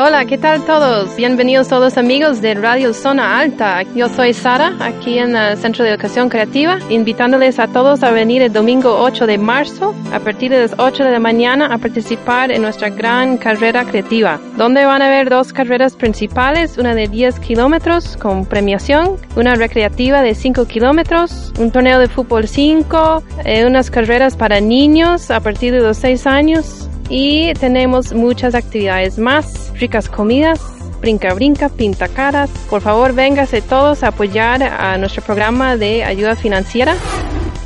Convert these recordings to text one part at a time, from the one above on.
Hola, ¿qué tal todos? Bienvenidos todos amigos de Radio Zona Alta. Yo soy Sara, aquí en el Centro de Educación Creativa, invitándoles a todos a venir el domingo 8 de marzo a partir de las 8 de la mañana a participar en nuestra gran carrera creativa, donde van a haber dos carreras principales, una de 10 kilómetros con premiación, una recreativa de 5 kilómetros, un torneo de fútbol 5, eh, unas carreras para niños a partir de los 6 años y tenemos muchas actividades más, ricas comidas, brinca brinca, pinta caras. Por favor, véngase todos a apoyar a nuestro programa de ayuda financiera.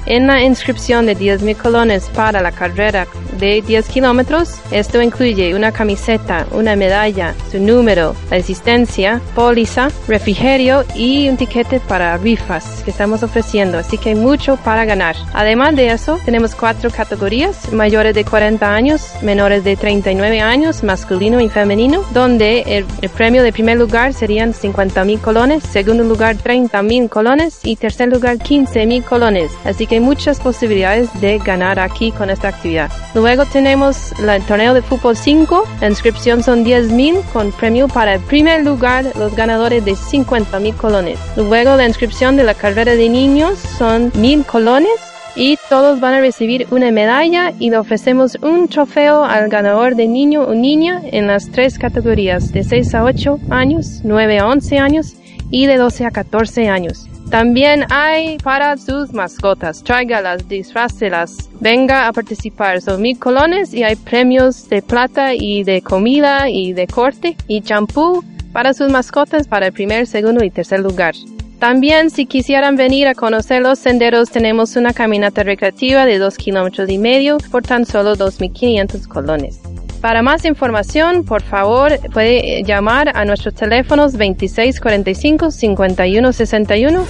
En la inscripción de 10.000 colones para la carrera de 10 kilómetros, esto incluye una camiseta, una medalla, su número, la asistencia, póliza, refrigerio y un tiquete para rifas que estamos ofreciendo, así que hay mucho para ganar. Además de eso, tenemos cuatro categorías, mayores de 40 años, menores de 39 años, masculino y femenino, donde el, el premio de primer lugar serían 50.000 colones, segundo lugar 30.000 colones y tercer lugar 15.000 colones. Así que muchas posibilidades de ganar aquí con esta actividad. Luego tenemos el torneo de fútbol 5. La inscripción son 10 mil con premio para el primer lugar los ganadores de 50 mil colones. Luego la inscripción de la carrera de niños son mil colones y todos van a recibir una medalla y le ofrecemos un trofeo al ganador de niño o niña en las tres categorías de 6 a 8 años, 9 a 11 años y de 12 a 14 años. También hay para sus mascotas. Tráigalas, disfrácelas. Venga a participar. Son mil colones y hay premios de plata y de comida y de corte y champú para sus mascotas para el primer, segundo y tercer lugar. También si quisieran venir a conocer los senderos tenemos una caminata recreativa de dos kilómetros y medio por tan solo 2.500 colones. Para más información, por favor, puede llamar a nuestros teléfonos 2645-5161.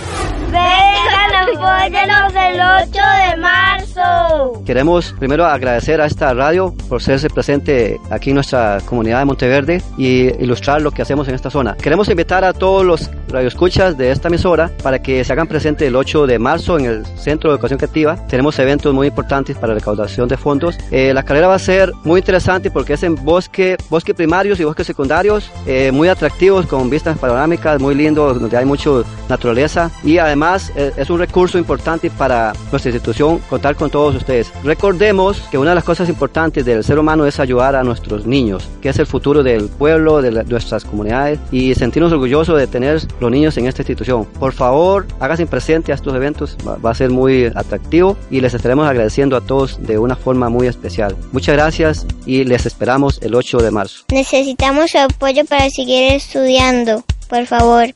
Vengan, apóyenos el 8 de marzo. Queremos primero agradecer a esta radio por serse presente aquí en nuestra comunidad de Monteverde y ilustrar lo que hacemos en esta zona. Queremos invitar a todos los radioescuchas de esta emisora para que se hagan presente el 8 de marzo en el Centro de Educación Creativa. Tenemos eventos muy importantes para recaudación de fondos. Eh, la carrera va a ser muy interesante porque es en bosque, bosque primarios y bosques secundarios, eh, muy atractivos con vistas panorámicas, muy lindos, donde hay mucha naturaleza y además eh, es un recurso importante para nuestra institución contar con todos ustedes. Recordemos que una de las cosas importantes del ser humano es ayudar a nuestros niños, que es el futuro del pueblo, de nuestras comunidades y sentirnos orgullosos de tener los niños en esta institución. Por favor, háganse presente a estos eventos, va a ser muy atractivo y les estaremos agradeciendo a todos de una forma muy especial. Muchas gracias y les esperamos el 8 de marzo. Necesitamos su apoyo para seguir estudiando, por favor.